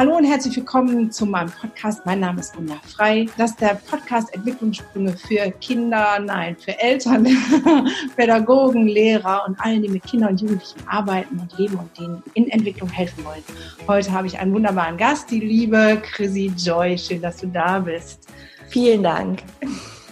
Hallo und herzlich willkommen zu meinem Podcast. Mein Name ist Gunnar Frei. Das ist der Podcast Entwicklungssprünge für Kinder, nein, für Eltern, Pädagogen, Lehrer und allen, die mit Kindern und Jugendlichen arbeiten und leben und denen in Entwicklung helfen wollen. Heute habe ich einen wunderbaren Gast, die liebe Chrissy Joy. Schön, dass du da bist. Vielen Dank.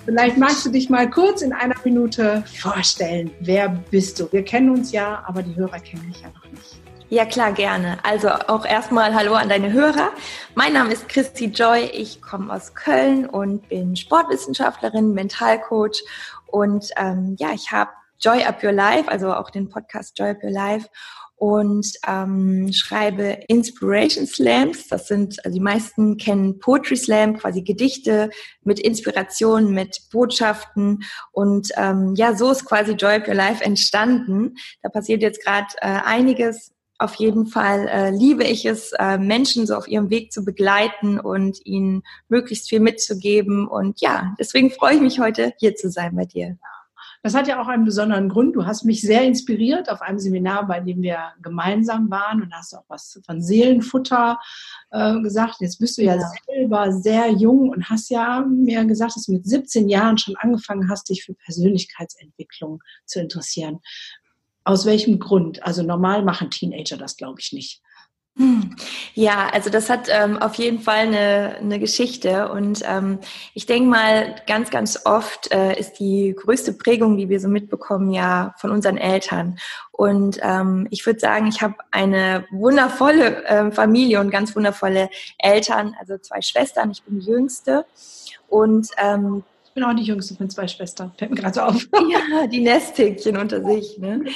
Vielleicht magst du dich mal kurz in einer Minute vorstellen. Wer bist du? Wir kennen uns ja, aber die Hörer kennen dich ja noch nicht. Ja, klar, gerne. Also auch erstmal Hallo an deine Hörer. Mein Name ist Christy Joy. Ich komme aus Köln und bin Sportwissenschaftlerin, Mentalcoach. Und ähm, ja, ich habe Joy Up Your Life, also auch den Podcast Joy Up Your Life und ähm, schreibe Inspiration Slams. Das sind, also die meisten kennen Poetry Slam, quasi Gedichte mit Inspiration, mit Botschaften. Und ähm, ja, so ist quasi Joy Up Your Life entstanden. Da passiert jetzt gerade äh, einiges auf jeden Fall äh, liebe ich es, äh, Menschen so auf ihrem Weg zu begleiten und ihnen möglichst viel mitzugeben. Und ja, deswegen freue ich mich heute, hier zu sein bei dir. Das hat ja auch einen besonderen Grund. Du hast mich sehr inspiriert auf einem Seminar, bei dem wir gemeinsam waren und hast auch was von Seelenfutter äh, gesagt. Jetzt bist du ja, ja selber sehr jung und hast ja mir gesagt, dass du mit 17 Jahren schon angefangen hast, dich für Persönlichkeitsentwicklung zu interessieren. Aus welchem Grund? Also normal machen Teenager das, glaube ich, nicht. Hm. Ja, also das hat ähm, auf jeden Fall eine, eine Geschichte und ähm, ich denke mal, ganz, ganz oft äh, ist die größte Prägung, die wir so mitbekommen, ja von unseren Eltern. Und ähm, ich würde sagen, ich habe eine wundervolle äh, Familie und ganz wundervolle Eltern, also zwei Schwestern, ich bin die jüngste und ähm, bin auch die jüngste von zwei Schwestern. Fällt mir gerade so auf. Ja, die Nesthäkchen unter sich. Ne? Genau.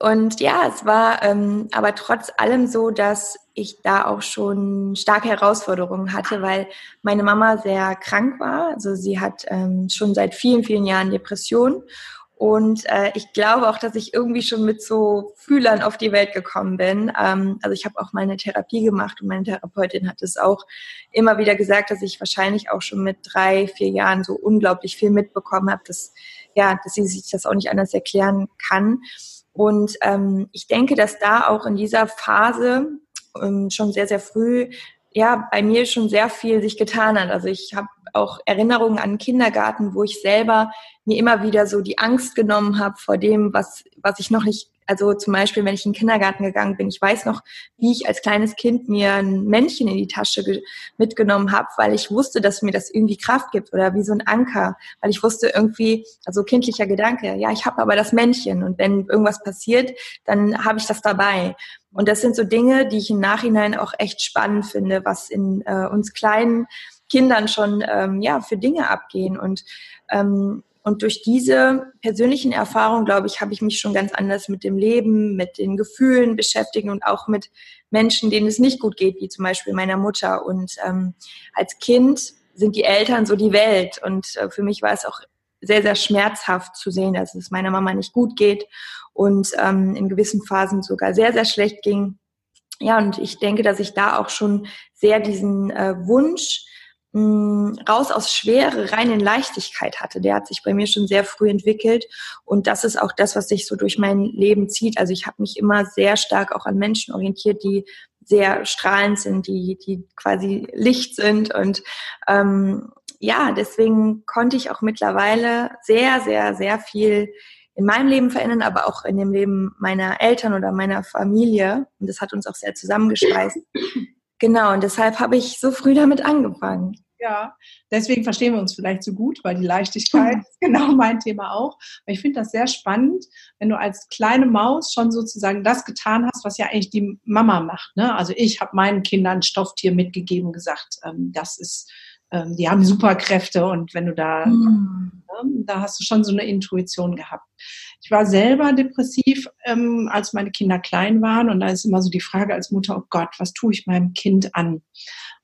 Und ja, es war ähm, aber trotz allem so, dass ich da auch schon starke Herausforderungen hatte, weil meine Mama sehr krank war. Also sie hat ähm, schon seit vielen, vielen Jahren Depression und äh, ich glaube auch, dass ich irgendwie schon mit so Fühlern auf die Welt gekommen bin. Ähm, also ich habe auch mal eine Therapie gemacht und meine Therapeutin hat es auch immer wieder gesagt, dass ich wahrscheinlich auch schon mit drei, vier Jahren so unglaublich viel mitbekommen habe, dass, ja, dass sie sich das auch nicht anders erklären kann. Und ähm, ich denke, dass da auch in dieser Phase ähm, schon sehr, sehr früh ja bei mir schon sehr viel sich getan hat. Also ich habe auch Erinnerungen an Kindergarten, wo ich selber mir immer wieder so die Angst genommen habe vor dem, was, was ich noch nicht, also zum Beispiel, wenn ich in den Kindergarten gegangen bin, ich weiß noch, wie ich als kleines Kind mir ein Männchen in die Tasche mitgenommen habe, weil ich wusste, dass mir das irgendwie Kraft gibt oder wie so ein Anker, weil ich wusste irgendwie, also kindlicher Gedanke, ja, ich habe aber das Männchen und wenn irgendwas passiert, dann habe ich das dabei. Und das sind so Dinge, die ich im Nachhinein auch echt spannend finde, was in äh, uns kleinen Kindern schon ähm, ja für Dinge abgehen und ähm, und durch diese persönlichen Erfahrungen, glaube ich, habe ich mich schon ganz anders mit dem Leben, mit den Gefühlen beschäftigt und auch mit Menschen, denen es nicht gut geht, wie zum Beispiel meiner Mutter. Und ähm, als Kind sind die Eltern so die Welt. Und äh, für mich war es auch sehr, sehr schmerzhaft zu sehen, dass es meiner Mama nicht gut geht und ähm, in gewissen Phasen sogar sehr, sehr schlecht ging. Ja, und ich denke, dass ich da auch schon sehr diesen äh, Wunsch mh, raus aus Schwere rein in Leichtigkeit hatte. Der hat sich bei mir schon sehr früh entwickelt und das ist auch das, was sich so durch mein Leben zieht. Also ich habe mich immer sehr stark auch an Menschen orientiert, die sehr strahlend sind, die, die quasi Licht sind und ähm, ja, deswegen konnte ich auch mittlerweile sehr, sehr, sehr viel in meinem Leben verändern, aber auch in dem Leben meiner Eltern oder meiner Familie. Und das hat uns auch sehr zusammengeschweißt. Genau, und deshalb habe ich so früh damit angefangen. Ja, deswegen verstehen wir uns vielleicht so gut, weil die Leichtigkeit ist genau mein Thema auch. Aber ich finde das sehr spannend, wenn du als kleine Maus schon sozusagen das getan hast, was ja eigentlich die Mama macht. Ne? Also ich habe meinen Kindern Stofftier mitgegeben, gesagt, ähm, das ist, ähm, die haben Superkräfte und wenn du da, mhm. ne, da hast du schon so eine Intuition gehabt. Ich war selber depressiv, ähm, als meine Kinder klein waren. Und da ist immer so die Frage als Mutter, oh Gott, was tue ich meinem Kind an?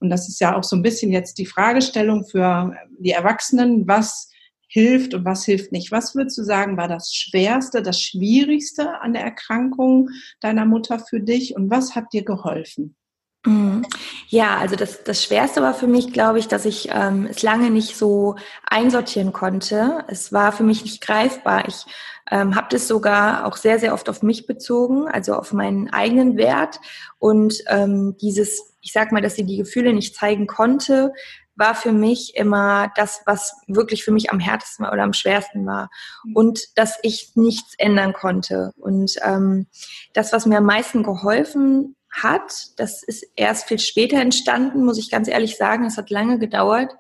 Und das ist ja auch so ein bisschen jetzt die Fragestellung für die Erwachsenen, was hilft und was hilft nicht. Was würdest du sagen, war das Schwerste, das Schwierigste an der Erkrankung deiner Mutter für dich und was hat dir geholfen? Mhm. Ja, also das, das Schwerste war für mich, glaube ich, dass ich ähm, es lange nicht so einsortieren konnte. Es war für mich nicht greifbar. Ich ähm, habe das sogar auch sehr, sehr oft auf mich bezogen, also auf meinen eigenen Wert. Und ähm, dieses, ich sag mal, dass sie die Gefühle nicht zeigen konnte, war für mich immer das, was wirklich für mich am härtesten war oder am schwersten war. Und dass ich nichts ändern konnte. Und ähm, das, was mir am meisten geholfen hat, das ist erst viel später entstanden, muss ich ganz ehrlich sagen. Es hat lange gedauert,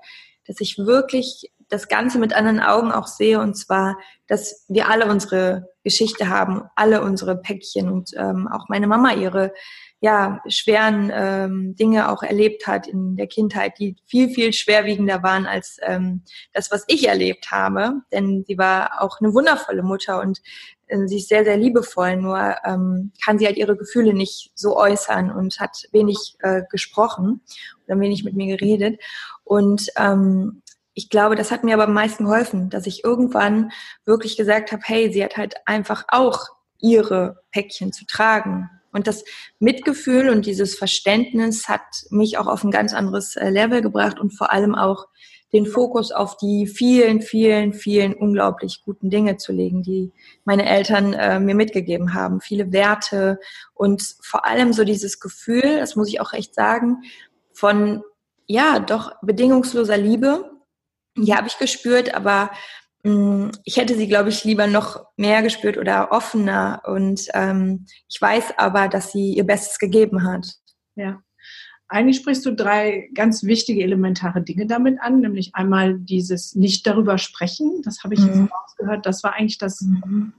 dass ich wirklich das Ganze mit anderen Augen auch sehe. Und zwar, dass wir alle unsere Geschichte haben, alle unsere Päckchen und ähm, auch meine Mama ihre ja, schweren ähm, Dinge auch erlebt hat in der Kindheit, die viel, viel schwerwiegender waren als ähm, das, was ich erlebt habe. Denn sie war auch eine wundervolle Mutter und äh, sie ist sehr, sehr liebevoll, nur ähm, kann sie halt ihre Gefühle nicht so äußern und hat wenig äh, gesprochen oder wenig mit mir geredet. Und ähm, ich glaube, das hat mir aber am meisten geholfen, dass ich irgendwann wirklich gesagt habe, hey, sie hat halt einfach auch ihre Päckchen zu tragen und das Mitgefühl und dieses Verständnis hat mich auch auf ein ganz anderes äh, Level gebracht und vor allem auch den Fokus auf die vielen, vielen, vielen unglaublich guten Dinge zu legen, die meine Eltern äh, mir mitgegeben haben. Viele Werte und vor allem so dieses Gefühl, das muss ich auch echt sagen, von ja, doch bedingungsloser Liebe. Die habe ich gespürt, aber ich hätte sie, glaube ich, lieber noch mehr gespürt oder offener. Und ähm, ich weiß aber, dass sie ihr Bestes gegeben hat. Ja. Eigentlich sprichst du drei ganz wichtige elementare Dinge damit an, nämlich einmal dieses nicht darüber sprechen. Das habe ich mhm. jetzt rausgehört. Das war eigentlich das, mhm.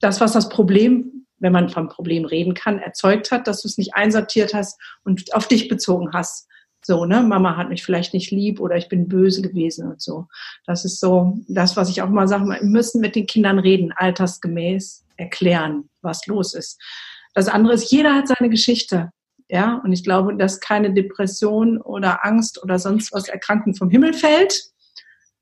das, was das Problem, wenn man vom Problem reden kann, erzeugt hat, dass du es nicht einsortiert hast und auf dich bezogen hast. So, ne, Mama hat mich vielleicht nicht lieb oder ich bin böse gewesen und so. Das ist so das, was ich auch mal sage, wir müssen mit den Kindern reden, altersgemäß erklären, was los ist. Das andere ist, jeder hat seine Geschichte. Ja, und ich glaube, dass keine Depression oder Angst oder sonst was Erkrankung vom Himmel fällt.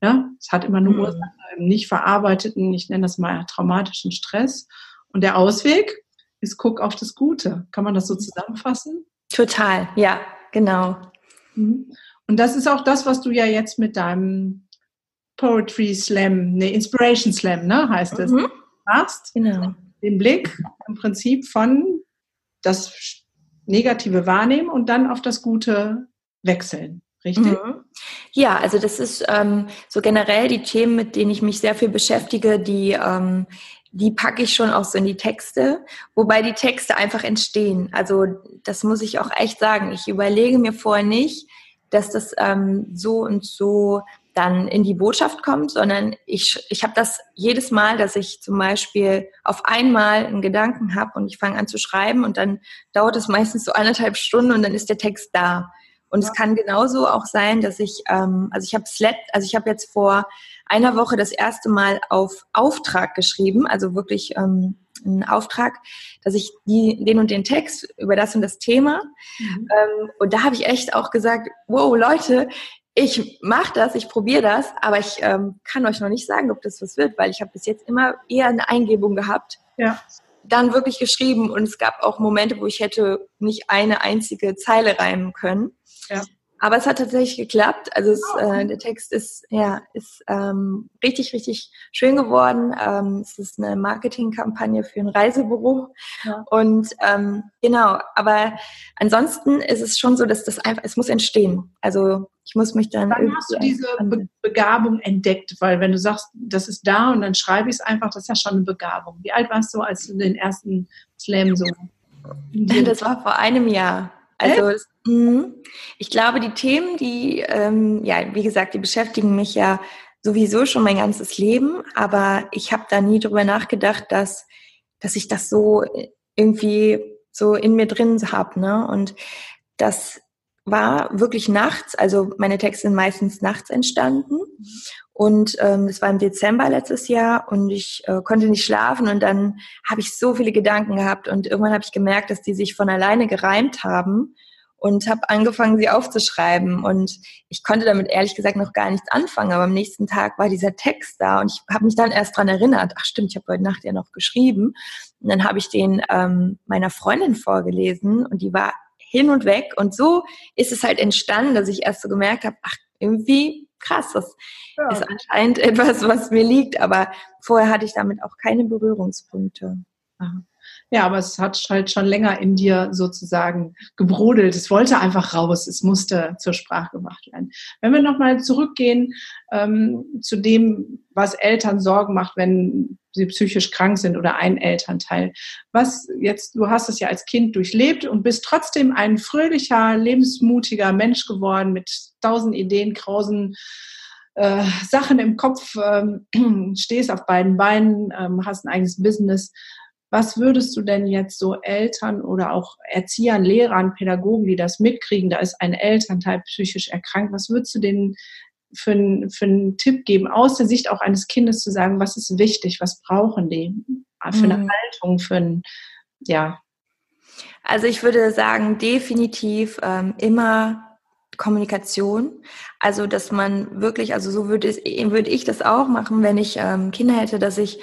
Ja, es hat immer eine mhm. Ursache im nicht verarbeiteten, ich nenne das mal traumatischen Stress. Und der Ausweg ist, guck auf das Gute. Kann man das so zusammenfassen? Total, ja, genau. Mhm. Und das ist auch das, was du ja jetzt mit deinem Poetry Slam, ne, Inspiration Slam, ne, heißt es, mhm. machst. Genau. Den Blick im Prinzip von das Negative wahrnehmen und dann auf das Gute wechseln. Richtig? Mhm. Ja, also das ist ähm, so generell die Themen, mit denen ich mich sehr viel beschäftige, die, ähm, die packe ich schon auch so in die Texte, wobei die Texte einfach entstehen. Also das muss ich auch echt sagen. Ich überlege mir vorher nicht, dass das ähm, so und so dann in die Botschaft kommt, sondern ich, ich habe das jedes Mal, dass ich zum Beispiel auf einmal einen Gedanken habe und ich fange an zu schreiben und dann dauert es meistens so anderthalb Stunden und dann ist der Text da. Und ja. es kann genauso auch sein, dass ich, ähm, also ich habe also ich habe jetzt vor einer Woche das erste Mal auf Auftrag geschrieben, also wirklich ähm, einen Auftrag, dass ich die, den und den Text über das und das Thema. Mhm. Ähm, und da habe ich echt auch gesagt, wow, Leute, ich mache das, ich probiere das, aber ich ähm, kann euch noch nicht sagen, ob das was wird, weil ich habe bis jetzt immer eher eine Eingebung gehabt. Ja. Dann wirklich geschrieben und es gab auch Momente, wo ich hätte nicht eine einzige Zeile reimen können. Ja. Aber es hat tatsächlich geklappt. Also es, oh. äh, der Text ist ja ist ähm, richtig richtig schön geworden. Ähm, es ist eine Marketingkampagne für ein Reisebüro ja. und ähm, genau. Aber ansonsten ist es schon so, dass das einfach es muss entstehen. Also ich muss mich dann. Dann hast du diese Be Begabung entdeckt, weil wenn du sagst, das ist da und dann schreibe ich es einfach, das ist ja schon eine Begabung. Wie alt warst du, als du den ersten Slam so? Das war vor einem Jahr. Also mh, ich glaube, die Themen, die, ähm, ja, wie gesagt, die beschäftigen mich ja sowieso schon mein ganzes Leben, aber ich habe da nie drüber nachgedacht, dass, dass ich das so irgendwie so in mir drin habe. Ne? Und das war wirklich nachts, also meine Texte sind meistens nachts entstanden. Und ähm, das war im Dezember letztes Jahr und ich äh, konnte nicht schlafen und dann habe ich so viele Gedanken gehabt und irgendwann habe ich gemerkt, dass die sich von alleine gereimt haben und habe angefangen, sie aufzuschreiben. Und ich konnte damit ehrlich gesagt noch gar nichts anfangen, aber am nächsten Tag war dieser Text da und ich habe mich dann erst dran erinnert, ach stimmt, ich habe heute Nacht ja noch geschrieben. Und dann habe ich den ähm, meiner Freundin vorgelesen und die war hin und weg. Und so ist es halt entstanden, dass ich erst so gemerkt habe, ach, irgendwie krass, das ja. ist anscheinend etwas, was mir liegt, aber vorher hatte ich damit auch keine Berührungspunkte. Aha. Ja, aber es hat halt schon länger in dir sozusagen gebrodelt. Es wollte einfach raus. Es musste zur Sprache gebracht werden. Wenn wir nochmal zurückgehen ähm, zu dem, was Eltern Sorgen macht, wenn sie psychisch krank sind oder ein Elternteil. Was jetzt, du hast es ja als Kind durchlebt und bist trotzdem ein fröhlicher, lebensmutiger Mensch geworden mit tausend Ideen, krausen äh, Sachen im Kopf, ähm, stehst auf beiden Beinen, ähm, hast ein eigenes Business. Was würdest du denn jetzt so Eltern oder auch Erziehern, Lehrern, Pädagogen, die das mitkriegen, da ist ein Elternteil psychisch erkrankt, was würdest du denen für, ein, für einen Tipp geben, aus der Sicht auch eines Kindes zu sagen, was ist wichtig, was brauchen die für eine mhm. Haltung, für ein, ja. Also ich würde sagen, definitiv ähm, immer Kommunikation. Also, dass man wirklich, also so würde, es, würde ich das auch machen, wenn ich ähm, Kinder hätte, dass ich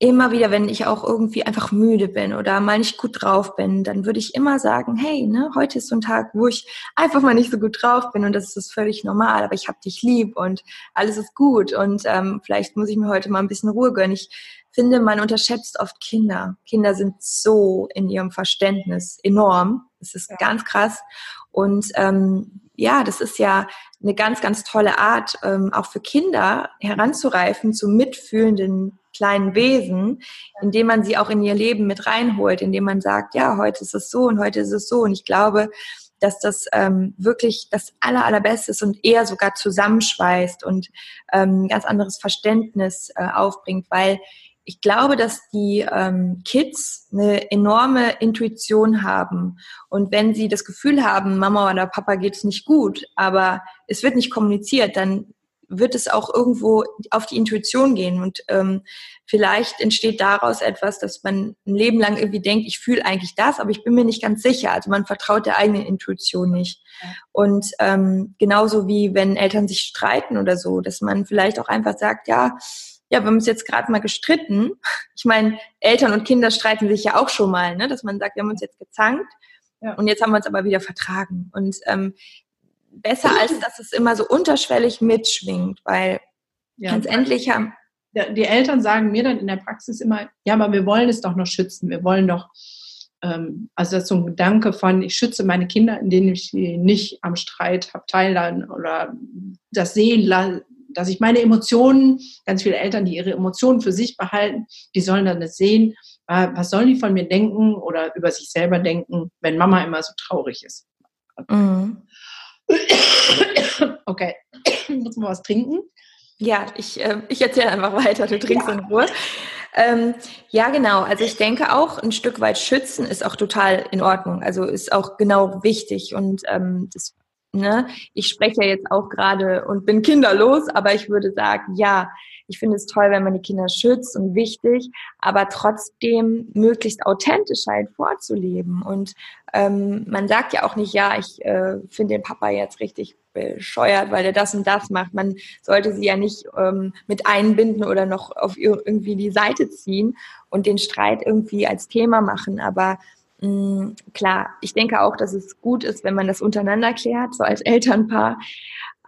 immer wieder, wenn ich auch irgendwie einfach müde bin oder mal nicht gut drauf bin, dann würde ich immer sagen, hey, ne, heute ist so ein Tag, wo ich einfach mal nicht so gut drauf bin und das ist völlig normal, aber ich habe dich lieb und alles ist gut und ähm, vielleicht muss ich mir heute mal ein bisschen Ruhe gönnen. Ich finde, man unterschätzt oft Kinder. Kinder sind so in ihrem Verständnis enorm. Das ist ja. ganz krass. Und ähm, ja, das ist ja eine ganz, ganz tolle Art, ähm, auch für Kinder heranzureifen zu mitfühlenden kleinen Wesen, indem man sie auch in ihr Leben mit reinholt, indem man sagt, ja, heute ist es so und heute ist es so. Und ich glaube, dass das ähm, wirklich das aller, allerbeste ist und eher sogar zusammenschweißt und ähm, ganz anderes Verständnis äh, aufbringt, weil ich glaube, dass die ähm, Kids eine enorme Intuition haben. Und wenn sie das Gefühl haben, Mama oder Papa geht es nicht gut, aber es wird nicht kommuniziert, dann wird es auch irgendwo auf die Intuition gehen. Und ähm, vielleicht entsteht daraus etwas, dass man ein Leben lang irgendwie denkt, ich fühle eigentlich das, aber ich bin mir nicht ganz sicher. Also man vertraut der eigenen Intuition nicht. Ja. Und ähm, genauso wie wenn Eltern sich streiten oder so, dass man vielleicht auch einfach sagt, ja, ja, wir haben uns jetzt gerade mal gestritten. Ich meine, Eltern und Kinder streiten sich ja auch schon mal, ne? dass man sagt, wir haben uns jetzt gezankt ja. und jetzt haben wir uns aber wieder vertragen. Und ähm, besser als dass es immer so unterschwellig mitschwingt, weil ja, letztendlich haben. Die Eltern sagen mir dann in der Praxis immer, ja, aber wir wollen es doch noch schützen. Wir wollen doch, ähm, also das ist so ein Gedanke von, ich schütze meine Kinder, indem ich sie nicht am Streit habe teilhaben oder das sehen, dass ich meine Emotionen, ganz viele Eltern, die ihre Emotionen für sich behalten, die sollen dann das sehen, äh, was sollen die von mir denken oder über sich selber denken, wenn Mama immer so traurig ist. Mhm. Okay, muss mal was trinken? Ja, ich, äh, ich erzähle einfach weiter, du trinkst ja. in Ruhe. Ähm, ja, genau. Also ich denke auch, ein Stück weit schützen ist auch total in Ordnung. Also ist auch genau wichtig. Und ähm, das, ne, ich spreche ja jetzt auch gerade und bin kinderlos, aber ich würde sagen, ja, ich finde es toll, wenn man die Kinder schützt und wichtig, aber trotzdem möglichst authentisch halt vorzuleben. Und ähm, man sagt ja auch nicht, ja, ich äh, finde den Papa jetzt richtig bescheuert, weil er das und das macht. Man sollte sie ja nicht ähm, mit einbinden oder noch auf irgendwie die Seite ziehen und den Streit irgendwie als Thema machen. Aber klar, ich denke auch, dass es gut ist, wenn man das untereinander klärt, so als Elternpaar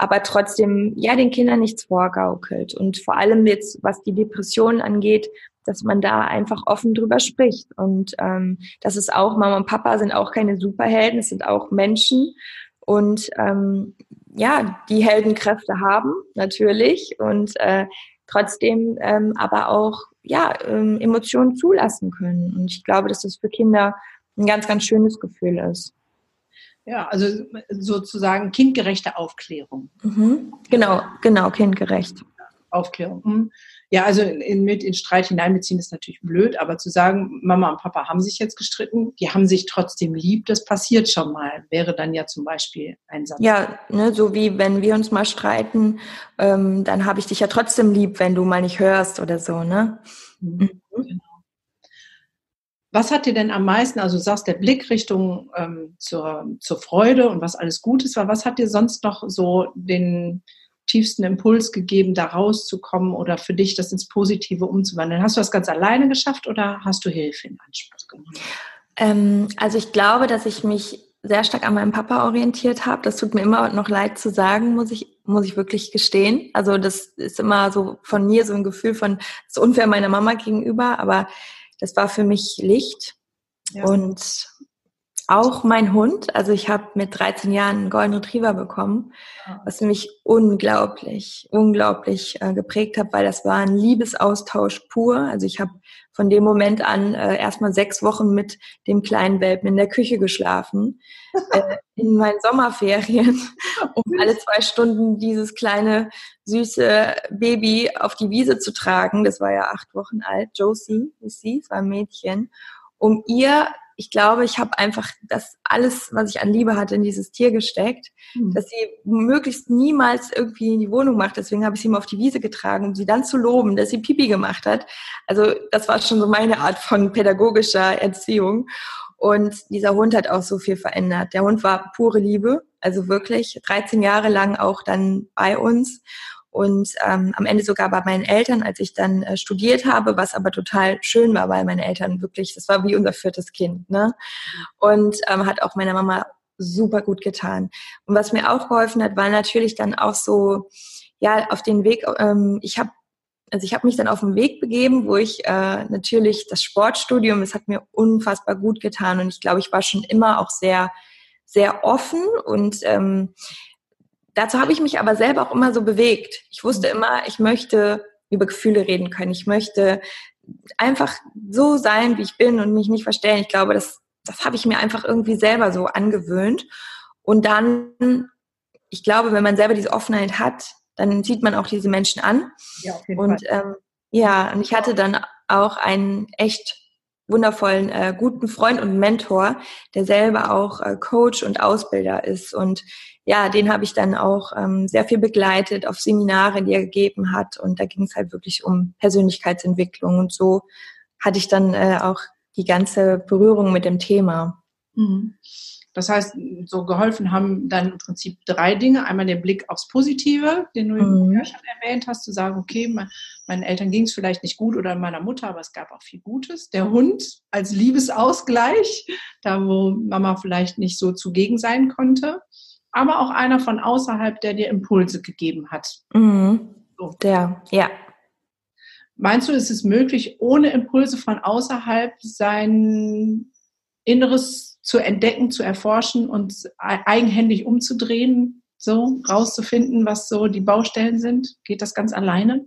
aber trotzdem ja den Kindern nichts vorgaukelt. Und vor allem jetzt, was die Depressionen angeht, dass man da einfach offen drüber spricht. Und ähm, das ist auch, Mama und Papa sind auch keine Superhelden, es sind auch Menschen. Und ähm, ja, die Heldenkräfte haben, natürlich. Und äh, trotzdem ähm, aber auch ja, ähm, Emotionen zulassen können. Und ich glaube, dass das für Kinder ein ganz, ganz schönes Gefühl ist. Ja, also sozusagen kindgerechte Aufklärung. Mhm. Genau, genau, kindgerecht. Aufklärung. Mhm. Ja, also in, mit in Streit hineinbeziehen ist natürlich blöd, aber zu sagen, Mama und Papa haben sich jetzt gestritten, die haben sich trotzdem lieb, das passiert schon mal, wäre dann ja zum Beispiel ein Satz. Ja, ne, so wie wenn wir uns mal streiten, ähm, dann habe ich dich ja trotzdem lieb, wenn du mal nicht hörst oder so, ne? Mhm. Was hat dir denn am meisten, also du sagst der Blick Richtung ähm, zur, zur Freude und was alles Gutes war, was hat dir sonst noch so den tiefsten Impuls gegeben, da rauszukommen oder für dich das ins Positive umzuwandeln? Hast du das ganz alleine geschafft oder hast du Hilfe in Anspruch genommen? Ähm, also ich glaube, dass ich mich sehr stark an meinem Papa orientiert habe. Das tut mir immer noch leid zu sagen, muss ich, muss ich wirklich gestehen. Also das ist immer so von mir so ein Gefühl von, das ist unfair meiner Mama gegenüber, aber das war für mich Licht. Ja. Und auch mein Hund, also ich habe mit 13 Jahren einen Golden Retriever bekommen, was mich unglaublich, unglaublich äh, geprägt hat, weil das war ein Liebesaustausch pur. Also ich habe von dem Moment an äh, erstmal sechs Wochen mit dem kleinen Welpen in der Küche geschlafen, äh, in meinen Sommerferien, um alle zwei Stunden dieses kleine süße Baby auf die Wiese zu tragen. Das war ja acht Wochen alt, Josie, ist sie, es war ein Mädchen, um ihr ich glaube, ich habe einfach das alles, was ich an Liebe hatte, in dieses Tier gesteckt, mhm. dass sie möglichst niemals irgendwie in die Wohnung macht. Deswegen habe ich sie immer auf die Wiese getragen, um sie dann zu loben, dass sie Pipi gemacht hat. Also das war schon so meine Art von pädagogischer Erziehung. Und dieser Hund hat auch so viel verändert. Der Hund war pure Liebe, also wirklich 13 Jahre lang auch dann bei uns und ähm, am Ende sogar bei meinen Eltern, als ich dann äh, studiert habe, was aber total schön war, weil meine Eltern wirklich, das war wie unser viertes Kind, ne? Und ähm, hat auch meiner Mama super gut getan. Und was mir auch geholfen hat, war natürlich dann auch so, ja, auf den Weg, ähm, ich habe also ich habe mich dann auf den Weg begeben, wo ich äh, natürlich das Sportstudium, es hat mir unfassbar gut getan und ich glaube, ich war schon immer auch sehr, sehr offen und ähm, Dazu habe ich mich aber selber auch immer so bewegt. Ich wusste mhm. immer, ich möchte über Gefühle reden können. Ich möchte einfach so sein, wie ich bin und mich nicht verstellen. Ich glaube, das, das habe ich mir einfach irgendwie selber so angewöhnt. Und dann, ich glaube, wenn man selber diese Offenheit hat, dann sieht man auch diese Menschen an. Ja, auf jeden und Fall. Ähm, ja, und ich hatte dann auch einen echt wundervollen, äh, guten Freund und Mentor, der selber auch äh, Coach und Ausbilder ist. Und ja, den habe ich dann auch ähm, sehr viel begleitet auf Seminare, die er gegeben hat. Und da ging es halt wirklich um Persönlichkeitsentwicklung. Und so hatte ich dann äh, auch die ganze Berührung mit dem Thema. Mhm. Das heißt, so geholfen haben dann im Prinzip drei Dinge. Einmal der Blick aufs Positive, den du mhm. ja schon erwähnt hast, zu sagen, okay, meinen Eltern ging es vielleicht nicht gut oder meiner Mutter, aber es gab auch viel Gutes. Der Hund als Liebesausgleich, da wo Mama vielleicht nicht so zugegen sein konnte aber auch einer von außerhalb, der dir Impulse gegeben hat. Mhm. So. Der, ja. Meinst du, ist es möglich, ohne Impulse von außerhalb sein Inneres zu entdecken, zu erforschen und eigenhändig umzudrehen, so rauszufinden, was so die Baustellen sind? Geht das ganz alleine?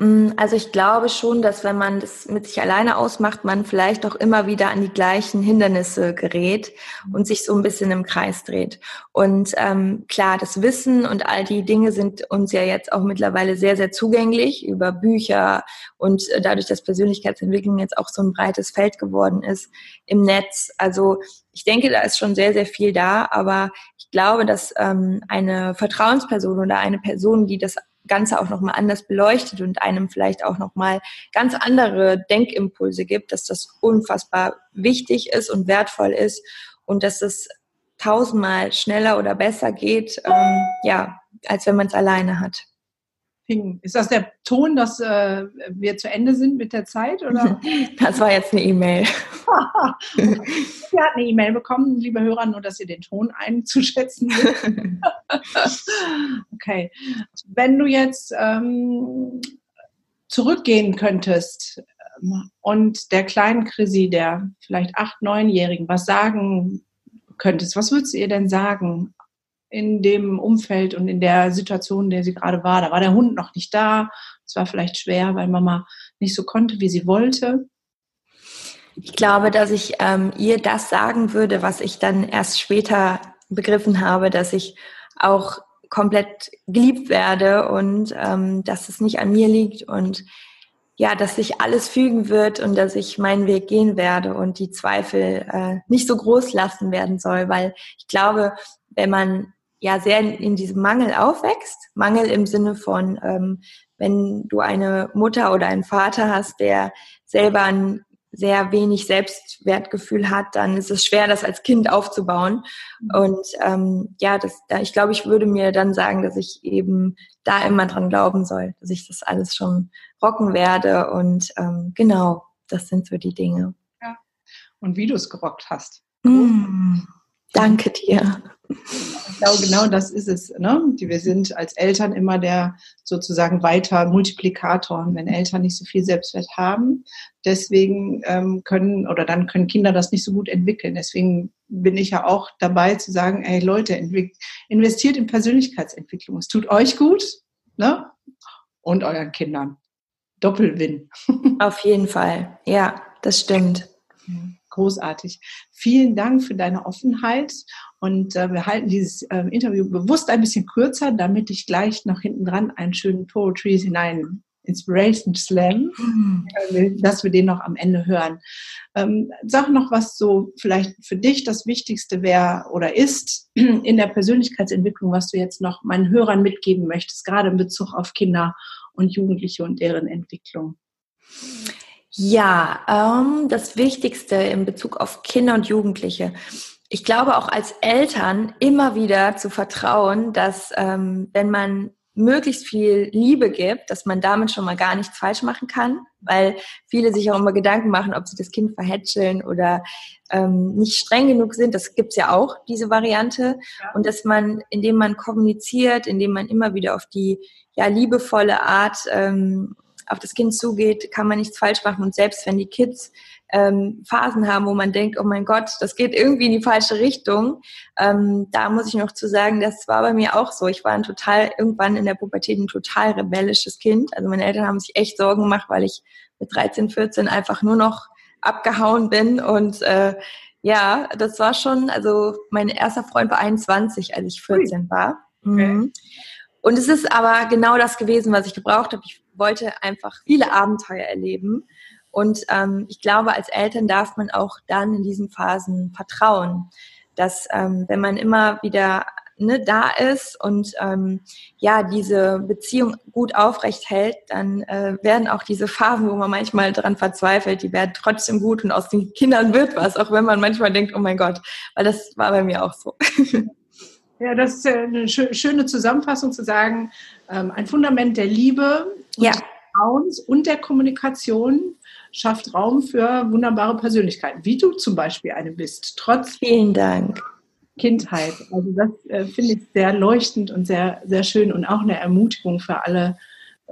Mm, also ich glaube schon, dass wenn man das mit sich alleine ausmacht, man vielleicht auch immer wieder an die gleichen Hindernisse gerät und sich so ein bisschen im Kreis dreht. Und ähm, klar, das Wissen und all die Dinge sind uns ja jetzt auch mittlerweile sehr, sehr zugänglich über Bücher und äh, dadurch, dass Persönlichkeitsentwicklung jetzt auch so ein breites Feld geworden ist im Netz. Also ich denke, da ist schon sehr, sehr viel da, aber ich glaube, dass ähm, eine Vertrauensperson oder eine Person, die das Ganze auch nochmal anders beleuchtet und einem vielleicht auch nochmal ganz andere Denkimpulse gibt, dass das unfassbar wichtig ist und wertvoll ist und dass es tausendmal schneller oder besser geht, ähm, ja, als wenn man es alleine hat. Ist das der Ton, dass äh, wir zu Ende sind mit der Zeit? Oder? Das war jetzt eine E-Mail. Wir hatten eine E-Mail bekommen, liebe Hörer, nur dass ihr den Ton einzuschätzen wisst. okay. Wenn du jetzt ähm, zurückgehen könntest ähm, und der kleinen Chrissy, der vielleicht acht, neunjährigen, was sagen könntest, was würdest du ihr denn sagen? In dem Umfeld und in der Situation, in der sie gerade war. Da war der Hund noch nicht da. Es war vielleicht schwer, weil Mama nicht so konnte, wie sie wollte. Ich glaube, dass ich ähm, ihr das sagen würde, was ich dann erst später begriffen habe, dass ich auch komplett geliebt werde und ähm, dass es nicht an mir liegt und ja, dass sich alles fügen wird und dass ich meinen Weg gehen werde und die Zweifel äh, nicht so groß lassen werden soll, weil ich glaube, wenn man ja sehr in, in diesem Mangel aufwächst. Mangel im Sinne von, ähm, wenn du eine Mutter oder einen Vater hast, der selber ein sehr wenig Selbstwertgefühl hat, dann ist es schwer, das als Kind aufzubauen. Mhm. Und ähm, ja, das, da, ich glaube, ich würde mir dann sagen, dass ich eben da immer dran glauben soll, dass ich das alles schon rocken werde. Und ähm, genau, das sind so die Dinge. Ja. Und wie du es gerockt hast. Mm. Danke dir. Ich glaube, genau das ist es. Ne? Wir sind als Eltern immer der sozusagen weiter Multiplikator. Wenn Eltern nicht so viel Selbstwert haben, deswegen ähm, können oder dann können Kinder das nicht so gut entwickeln. Deswegen bin ich ja auch dabei zu sagen, ey Leute, investiert in Persönlichkeitsentwicklung. Es tut euch gut ne? und euren Kindern. Doppelwin. Auf jeden Fall. Ja, das stimmt. Großartig. Vielen Dank für deine Offenheit und äh, wir halten dieses äh, Interview bewusst ein bisschen kürzer, damit ich gleich noch hinten dran einen schönen Poetry hinein Inspiration Slam, mhm. äh, dass wir den noch am Ende hören. Ähm, sag noch, was so vielleicht für dich das Wichtigste wäre oder ist in der Persönlichkeitsentwicklung, was du jetzt noch meinen Hörern mitgeben möchtest, gerade in Bezug auf Kinder und Jugendliche und deren Entwicklung. Ja, ähm, das Wichtigste in Bezug auf Kinder und Jugendliche ich glaube auch als Eltern immer wieder zu vertrauen, dass ähm, wenn man möglichst viel Liebe gibt, dass man damit schon mal gar nichts falsch machen kann, weil viele sich auch immer Gedanken machen, ob sie das Kind verhätscheln oder ähm, nicht streng genug sind. Das gibt's ja auch, diese Variante. Ja. Und dass man, indem man kommuniziert, indem man immer wieder auf die ja, liebevolle Art ähm, auf das Kind zugeht, kann man nichts falsch machen. Und selbst wenn die Kids ähm, Phasen haben, wo man denkt, oh mein Gott, das geht irgendwie in die falsche Richtung. Ähm, da muss ich noch zu sagen, das war bei mir auch so. Ich war ein total, irgendwann in der Pubertät ein total rebellisches Kind. Also meine Eltern haben sich echt Sorgen gemacht, weil ich mit 13, 14 einfach nur noch abgehauen bin und äh, ja, das war schon, also mein erster Freund war 21, als ich 14 war. Mhm. Und es ist aber genau das gewesen, was ich gebraucht habe. Ich wollte einfach viele Abenteuer erleben und ähm, ich glaube, als Eltern darf man auch dann in diesen Phasen vertrauen, dass ähm, wenn man immer wieder ne, da ist und ähm, ja diese Beziehung gut aufrecht hält, dann äh, werden auch diese Phasen, wo man manchmal dran verzweifelt, die werden trotzdem gut und aus den Kindern wird was, auch wenn man manchmal denkt, oh mein Gott, weil das war bei mir auch so. Ja, das ist eine schöne Zusammenfassung zu sagen, ähm, ein Fundament der Liebe, ja. des Vertrauens und der Kommunikation schafft Raum für wunderbare Persönlichkeiten, wie du zum Beispiel eine bist, trotz Vielen Dank. Kindheit. Also das äh, finde ich sehr leuchtend und sehr, sehr schön und auch eine Ermutigung für alle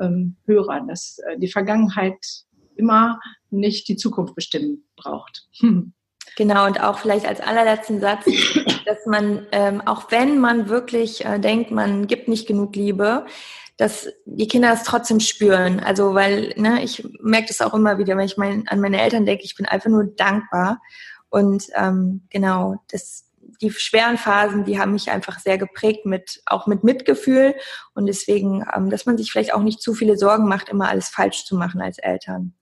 ähm, Hörer, dass äh, die Vergangenheit immer nicht die Zukunft bestimmen braucht. Hm. Genau, und auch vielleicht als allerletzten Satz, dass man, ähm, auch wenn man wirklich äh, denkt, man gibt nicht genug Liebe, dass die Kinder es trotzdem spüren. Also weil, ne, ich merke das auch immer wieder, wenn ich mein, an meine Eltern denke, ich bin einfach nur dankbar. Und ähm, genau, das, die schweren Phasen, die haben mich einfach sehr geprägt mit auch mit Mitgefühl und deswegen, ähm, dass man sich vielleicht auch nicht zu viele Sorgen macht, immer alles falsch zu machen als Eltern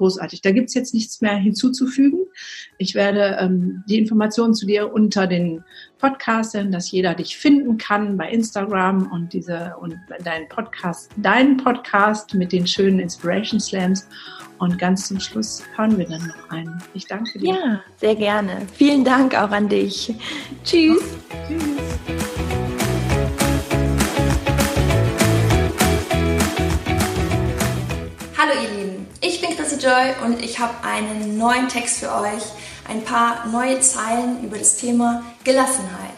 großartig. Da gibt es jetzt nichts mehr hinzuzufügen. Ich werde ähm, die Informationen zu dir unter den Podcastern, dass jeder dich finden kann bei Instagram und diese und dein Podcast, deinen Podcast mit den schönen Inspiration Slams. Und ganz zum Schluss hören wir dann noch einen. Ich danke dir. Ja, sehr gerne. Vielen Dank auch an dich. Tschüss. Tschüss. Hallo ihr Joy und ich habe einen neuen Text für euch, ein paar neue Zeilen über das Thema Gelassenheit.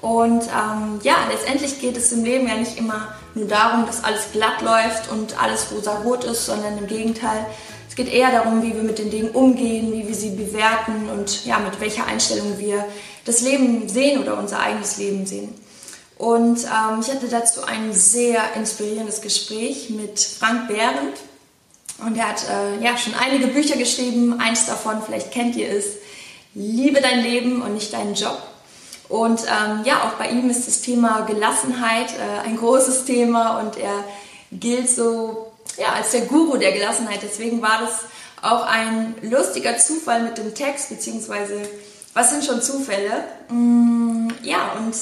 Und ähm, ja, letztendlich geht es im Leben ja nicht immer nur darum, dass alles glatt läuft und alles rosa-rot ist, sondern im Gegenteil, es geht eher darum, wie wir mit den Dingen umgehen, wie wir sie bewerten und ja, mit welcher Einstellung wir das Leben sehen oder unser eigenes Leben sehen. Und ähm, ich hatte dazu ein sehr inspirierendes Gespräch mit Frank Behrendt. Und er hat äh, ja schon einige Bücher geschrieben. Eins davon, vielleicht kennt ihr es, Liebe dein Leben und nicht deinen Job. Und ähm, ja, auch bei ihm ist das Thema Gelassenheit äh, ein großes Thema und er gilt so ja, als der Guru der Gelassenheit. Deswegen war das auch ein lustiger Zufall mit dem Text, beziehungsweise was sind schon Zufälle? Mm, ja, und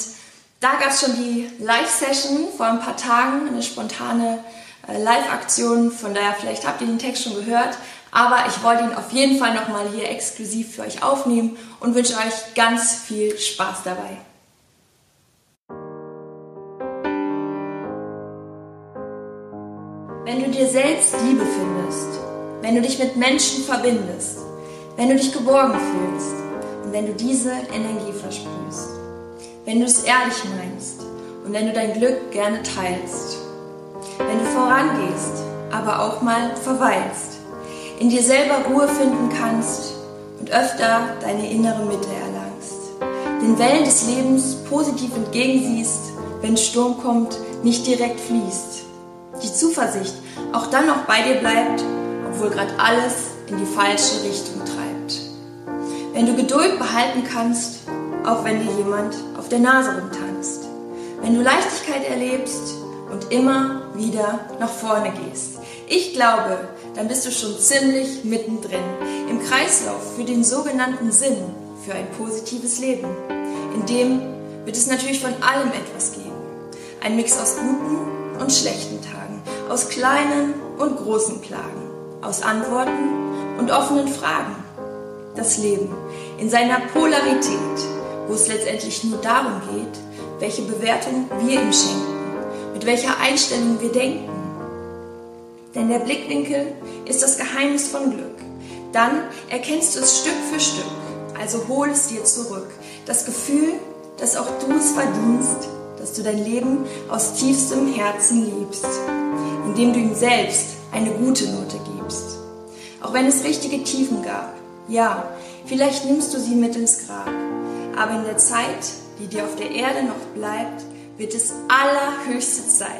da gab es schon die Live-Session vor ein paar Tagen, eine spontane äh, Live-Aktion. Von daher, vielleicht habt ihr den Text schon gehört. Aber ich wollte ihn auf jeden Fall nochmal hier exklusiv für euch aufnehmen und wünsche euch ganz viel Spaß dabei. Wenn du dir selbst Liebe findest, wenn du dich mit Menschen verbindest, wenn du dich geborgen fühlst und wenn du diese Energie versprühst, wenn du es ehrlich meinst und wenn du dein Glück gerne teilst, wenn du vorangehst, aber auch mal verweilst, in dir selber Ruhe finden kannst und öfter deine innere Mitte erlangst, den Wellen des Lebens positiv entgegensiehst, wenn Sturm kommt, nicht direkt fließt, die Zuversicht auch dann noch bei dir bleibt, obwohl gerade alles in die falsche Richtung treibt. Wenn du Geduld behalten kannst, auch wenn dir jemand auf der Nase rumtanzt. Wenn du Leichtigkeit erlebst und immer wieder nach vorne gehst. Ich glaube, dann bist du schon ziemlich mittendrin im Kreislauf für den sogenannten Sinn für ein positives Leben. In dem wird es natürlich von allem etwas geben. Ein Mix aus guten und schlechten Tagen, aus kleinen und großen Klagen, aus Antworten und offenen Fragen. Das Leben in seiner Polarität, wo es letztendlich nur darum geht, welche Bewertung wir ihm schenken, welcher Einstellung wir denken. Denn der Blickwinkel ist das Geheimnis von Glück. Dann erkennst du es Stück für Stück, also hol es dir zurück. Das Gefühl, dass auch du es verdienst, dass du dein Leben aus tiefstem Herzen liebst, indem du ihm selbst eine gute Note gibst. Auch wenn es richtige Tiefen gab, ja, vielleicht nimmst du sie mit ins Grab, aber in der Zeit, die dir auf der Erde noch bleibt, wird es allerhöchste Zeit,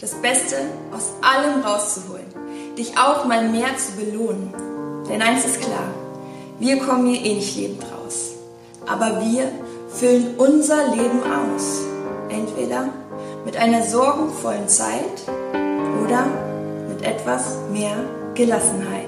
das Beste aus allem rauszuholen, dich auch mal mehr zu belohnen. Denn eins ist klar, wir kommen hier eh nicht lebend raus, aber wir füllen unser Leben aus. Entweder mit einer sorgenvollen Zeit oder mit etwas mehr Gelassenheit.